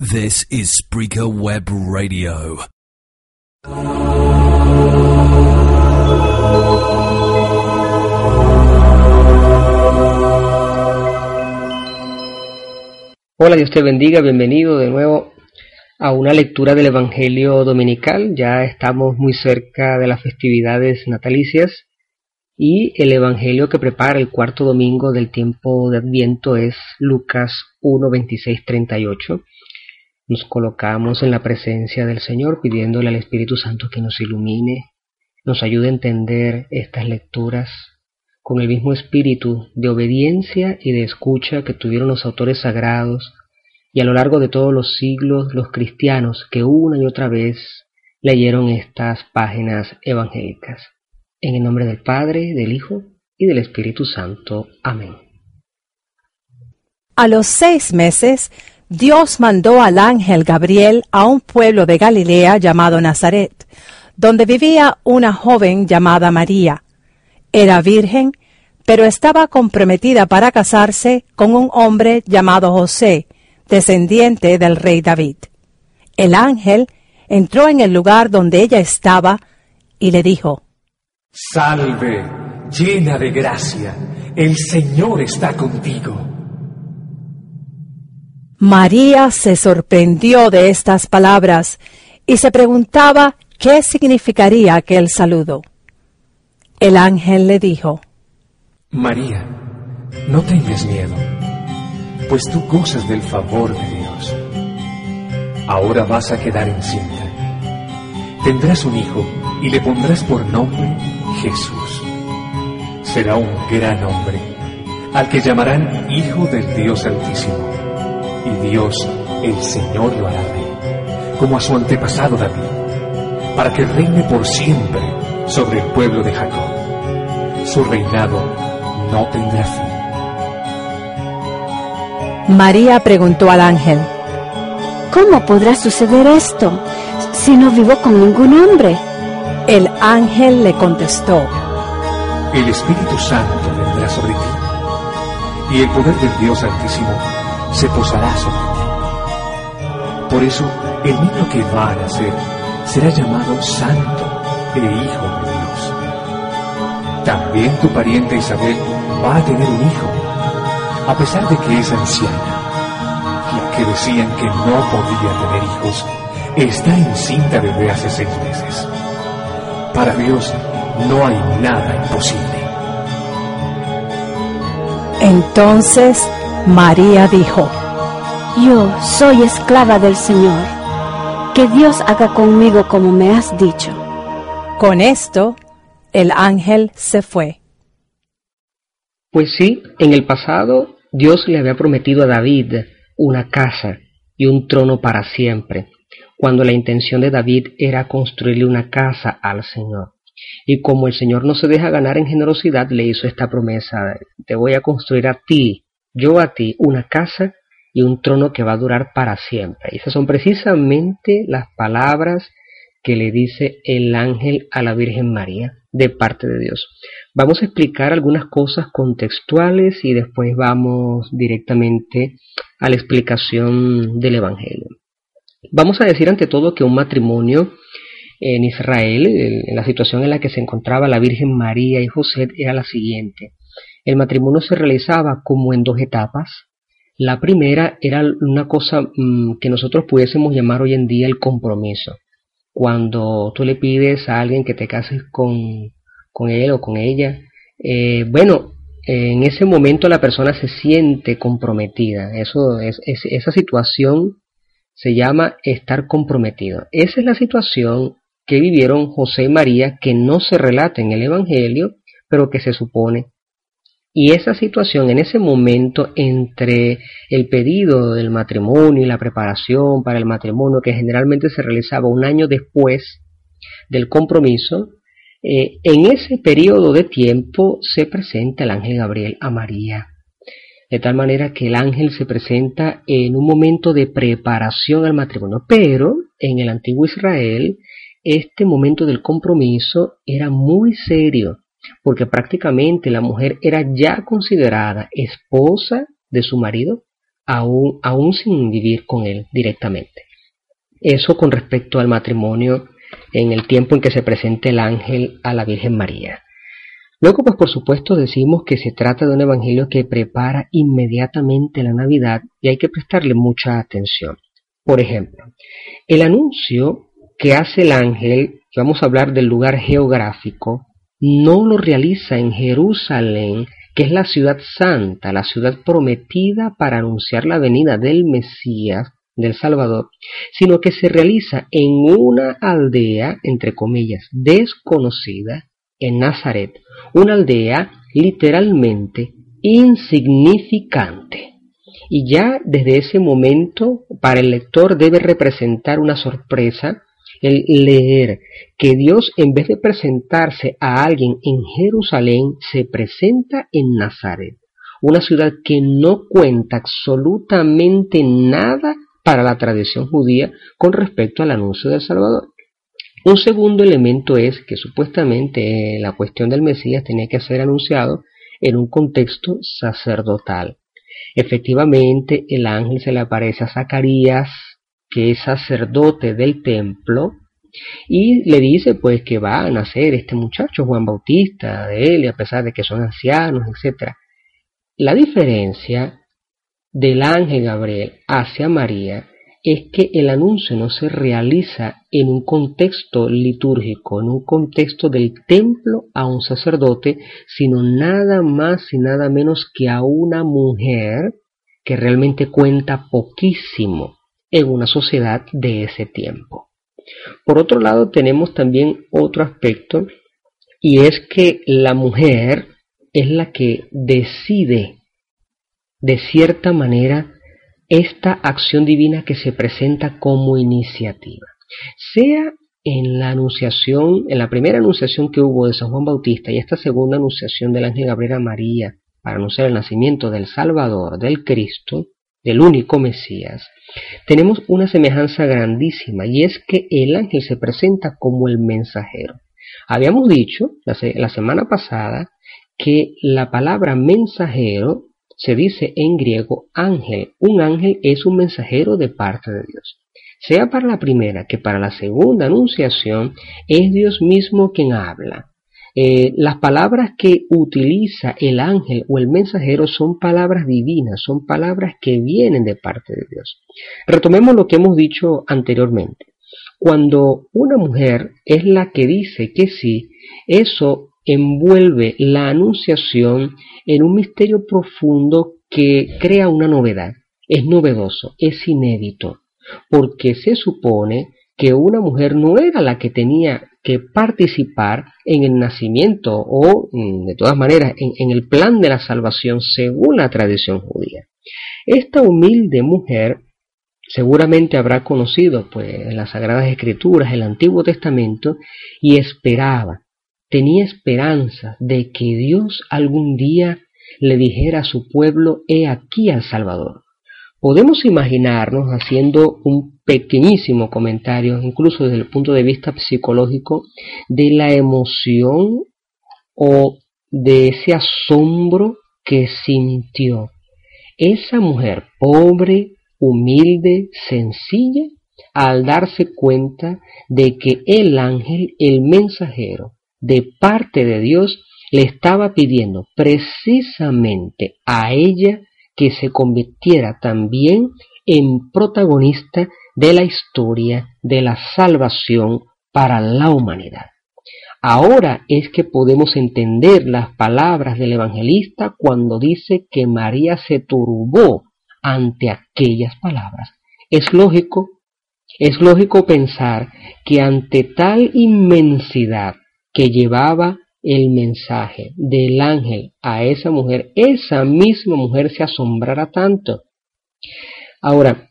This is Spreaker Web Radio. Hola, Dios te bendiga, bienvenido de nuevo a una lectura del Evangelio Dominical. Ya estamos muy cerca de las festividades natalicias y el Evangelio que prepara el cuarto domingo del tiempo de Adviento es Lucas 1, 26, 38. Nos colocamos en la presencia del Señor pidiéndole al Espíritu Santo que nos ilumine, nos ayude a entender estas lecturas con el mismo espíritu de obediencia y de escucha que tuvieron los autores sagrados y a lo largo de todos los siglos los cristianos que una y otra vez leyeron estas páginas evangélicas. En el nombre del Padre, del Hijo y del Espíritu Santo. Amén. A los seis meses, Dios mandó al ángel Gabriel a un pueblo de Galilea llamado Nazaret, donde vivía una joven llamada María. Era virgen, pero estaba comprometida para casarse con un hombre llamado José, descendiente del rey David. El ángel entró en el lugar donde ella estaba y le dijo, Salve, llena de gracia, el Señor está contigo. María se sorprendió de estas palabras y se preguntaba qué significaría aquel saludo. El ángel le dijo, María, no tengas miedo, pues tú gozas del favor de Dios. Ahora vas a quedar encinta. Tendrás un hijo y le pondrás por nombre Jesús. Será un gran hombre, al que llamarán Hijo del Dios Altísimo. Y Dios, el Señor, lo hará rey, como a su antepasado David, para que reine por siempre sobre el pueblo de Jacob. Su reinado no tendrá fin. María preguntó al ángel, ¿Cómo podrá suceder esto si no vivo con ningún hombre? El ángel le contestó, El Espíritu Santo vendrá sobre ti, y el poder del Dios Altísimo se posará sobre ti. Por eso, el niño que va a nacer será llamado Santo e Hijo de Dios. También tu pariente Isabel va a tener un hijo, a pesar de que es anciana. La que decían que no podía tener hijos, está encinta desde hace seis meses. Para Dios no hay nada imposible. Entonces María dijo, Yo soy esclava del Señor. Que Dios haga conmigo como me has dicho. Con esto, el ángel se fue. Pues sí, en el pasado Dios le había prometido a David una casa y un trono para siempre, cuando la intención de David era construirle una casa al Señor. Y como el Señor no se deja ganar en generosidad, le hizo esta promesa, te voy a construir a ti, yo a ti, una casa y un trono que va a durar para siempre. Esas son precisamente las palabras que le dice el ángel a la Virgen María de parte de Dios. Vamos a explicar algunas cosas contextuales y después vamos directamente a la explicación del Evangelio. Vamos a decir ante todo que un matrimonio en Israel, en la situación en la que se encontraba la Virgen María y José, era la siguiente. El matrimonio se realizaba como en dos etapas. La primera era una cosa mmm, que nosotros pudiésemos llamar hoy en día el compromiso. Cuando tú le pides a alguien que te cases con, con él o con ella, eh, bueno, en ese momento la persona se siente comprometida. Eso es, es, esa situación se llama estar comprometido. Esa es la situación que vivieron José y María que no se relata en el Evangelio, pero que se supone. Y esa situación en ese momento entre el pedido del matrimonio y la preparación para el matrimonio, que generalmente se realizaba un año después del compromiso, eh, en ese periodo de tiempo se presenta el ángel Gabriel a María. De tal manera que el ángel se presenta en un momento de preparación al matrimonio. Pero en el antiguo Israel, este momento del compromiso era muy serio, porque prácticamente la mujer era ya considerada esposa de su marido aún, aún sin vivir con él directamente. Eso con respecto al matrimonio en el tiempo en que se presenta el ángel a la Virgen María. Luego, pues por supuesto decimos que se trata de un evangelio que prepara inmediatamente la Navidad y hay que prestarle mucha atención. Por ejemplo, el anuncio que hace el ángel, vamos a hablar del lugar geográfico, no lo realiza en Jerusalén, que es la ciudad santa, la ciudad prometida para anunciar la venida del Mesías, del Salvador, sino que se realiza en una aldea, entre comillas, desconocida, en Nazaret, una aldea literalmente insignificante. Y ya desde ese momento para el lector debe representar una sorpresa el leer que Dios en vez de presentarse a alguien en Jerusalén se presenta en Nazaret, una ciudad que no cuenta absolutamente nada para la tradición judía con respecto al anuncio del Salvador. Un segundo elemento es que supuestamente la cuestión del Mesías tenía que ser anunciado en un contexto sacerdotal. Efectivamente, el ángel se le aparece a Zacarías, que es sacerdote del templo, y le dice pues que va a nacer este muchacho Juan Bautista de él, y a pesar de que son ancianos, etc. La diferencia del ángel Gabriel hacia María es que el anuncio no se realiza en un contexto litúrgico, en un contexto del templo a un sacerdote, sino nada más y nada menos que a una mujer que realmente cuenta poquísimo en una sociedad de ese tiempo. Por otro lado, tenemos también otro aspecto y es que la mujer es la que decide de cierta manera esta acción divina que se presenta como iniciativa. Sea en la anunciación, en la primera anunciación que hubo de San Juan Bautista y esta segunda anunciación del ángel Gabriel a María para anunciar el nacimiento del Salvador, del Cristo, del único Mesías, tenemos una semejanza grandísima y es que el ángel se presenta como el mensajero. Habíamos dicho la, la semana pasada que la palabra mensajero se dice en griego ángel. Un ángel es un mensajero de parte de Dios. Sea para la primera que para la segunda anunciación, es Dios mismo quien habla. Eh, las palabras que utiliza el ángel o el mensajero son palabras divinas, son palabras que vienen de parte de Dios. Retomemos lo que hemos dicho anteriormente. Cuando una mujer es la que dice que sí, eso envuelve la anunciación en un misterio profundo que crea una novedad. Es novedoso, es inédito, porque se supone que una mujer no era la que tenía que participar en el nacimiento o, mm, de todas maneras, en, el plan de la salvación según la tradición judía. Esta humilde mujer seguramente habrá conocido pues las sagradas escrituras, el Antiguo Testamento y esperaba tenía esperanza de que Dios algún día le dijera a su pueblo, he aquí al Salvador. Podemos imaginarnos haciendo un pequeñísimo comentario, incluso desde el punto de vista psicológico, de la emoción o de ese asombro que sintió esa mujer pobre, humilde, sencilla, al darse cuenta de que el ángel, el mensajero, de parte de Dios le estaba pidiendo precisamente a ella que se convirtiera también en protagonista de la historia de la salvación para la humanidad. Ahora es que podemos entender las palabras del evangelista cuando dice que María se turbó ante aquellas palabras. Es lógico, es lógico pensar que ante tal inmensidad que llevaba el mensaje del ángel a esa mujer, esa misma mujer se asombrara tanto. Ahora,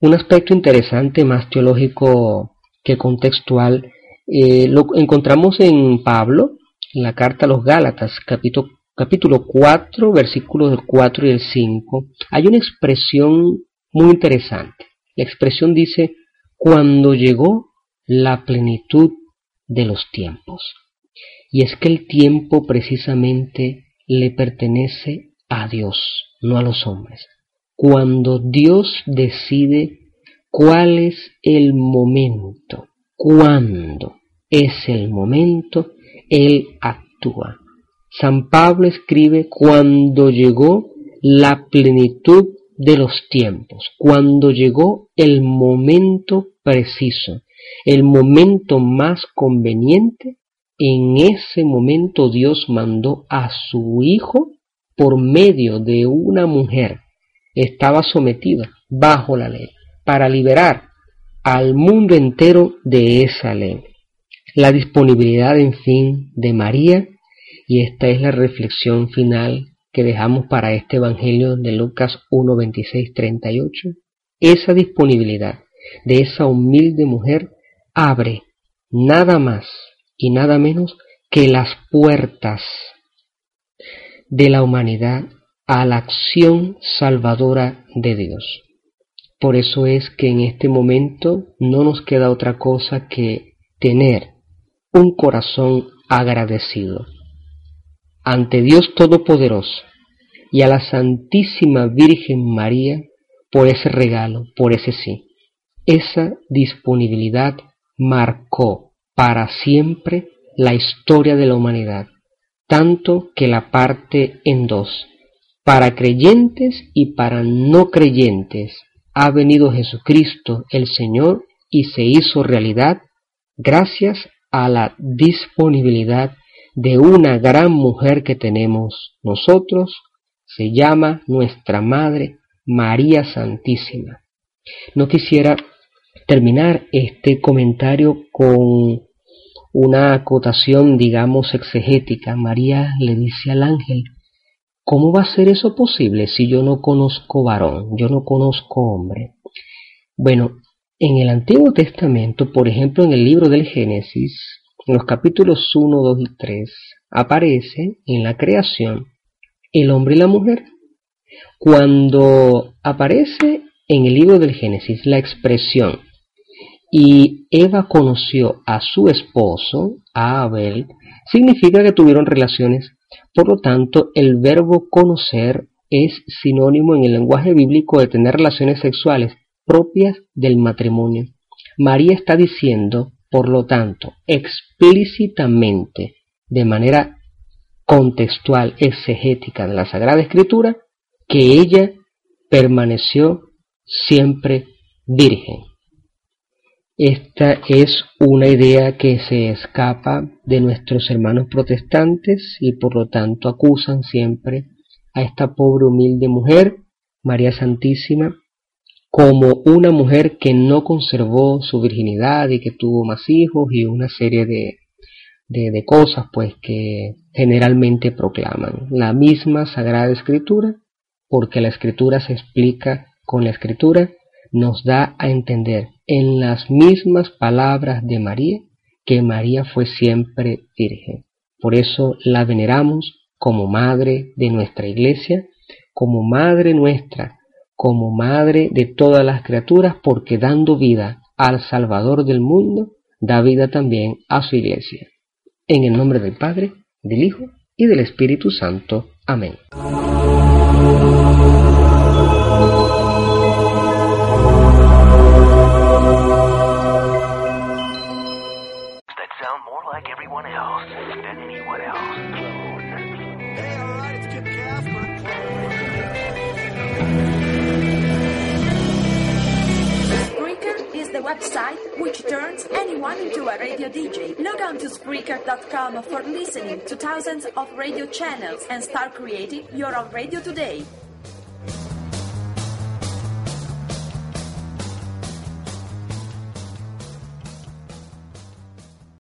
un aspecto interesante más teológico que contextual eh, lo encontramos en Pablo, en la carta a los Gálatas, capítulo, capítulo 4, versículos del 4 y el 5. Hay una expresión muy interesante. La expresión dice, cuando llegó la plenitud de los tiempos. Y es que el tiempo precisamente le pertenece a Dios, no a los hombres. Cuando Dios decide cuál es el momento, cuándo es el momento, Él actúa. San Pablo escribe cuando llegó la plenitud de los tiempos, cuando llegó el momento preciso, el momento más conveniente, en ese momento Dios mandó a su Hijo por medio de una mujer. Estaba sometida bajo la ley para liberar al mundo entero de esa ley. La disponibilidad, en fin, de María, y esta es la reflexión final que dejamos para este Evangelio de Lucas 1, 26, 38, esa disponibilidad de esa humilde mujer abre nada más y nada menos que las puertas de la humanidad a la acción salvadora de Dios. Por eso es que en este momento no nos queda otra cosa que tener un corazón agradecido ante Dios Todopoderoso y a la Santísima Virgen María por ese regalo, por ese sí. Esa disponibilidad marcó para siempre la historia de la humanidad, tanto que la parte en dos. Para creyentes y para no creyentes ha venido Jesucristo el Señor y se hizo realidad gracias a la disponibilidad de una gran mujer que tenemos nosotros, se llama nuestra Madre María Santísima. No quisiera terminar este comentario con una acotación, digamos, exegética. María le dice al ángel, ¿cómo va a ser eso posible si yo no conozco varón, yo no conozco hombre? Bueno, en el Antiguo Testamento, por ejemplo, en el libro del Génesis, en los capítulos 1, 2 y 3, aparece en la creación el hombre y la mujer. Cuando aparece en el libro del Génesis la expresión y Eva conoció a su esposo, a Abel, significa que tuvieron relaciones. Por lo tanto, el verbo conocer es sinónimo en el lenguaje bíblico de tener relaciones sexuales propias del matrimonio. María está diciendo, por lo tanto, explícitamente, de manera contextual exegética de la Sagrada Escritura, que ella permaneció siempre virgen. Esta es una idea que se escapa de nuestros hermanos protestantes y por lo tanto acusan siempre a esta pobre humilde mujer, María Santísima, como una mujer que no conservó su virginidad y que tuvo más hijos y una serie de, de, cosas pues que generalmente proclaman la misma Sagrada Escritura, porque la Escritura se explica con la Escritura, nos da a entender en las mismas palabras de María que María fue siempre virgen. Por eso la veneramos como madre de nuestra iglesia, como madre nuestra como madre de todas las criaturas, porque dando vida al Salvador del mundo, da vida también a su iglesia. En el nombre del Padre, del Hijo y del Espíritu Santo. Amén. Website which turns anyone into a radio DJ. Log on to Spreaker.com for listening to thousands of radio channels and start creating your own radio today.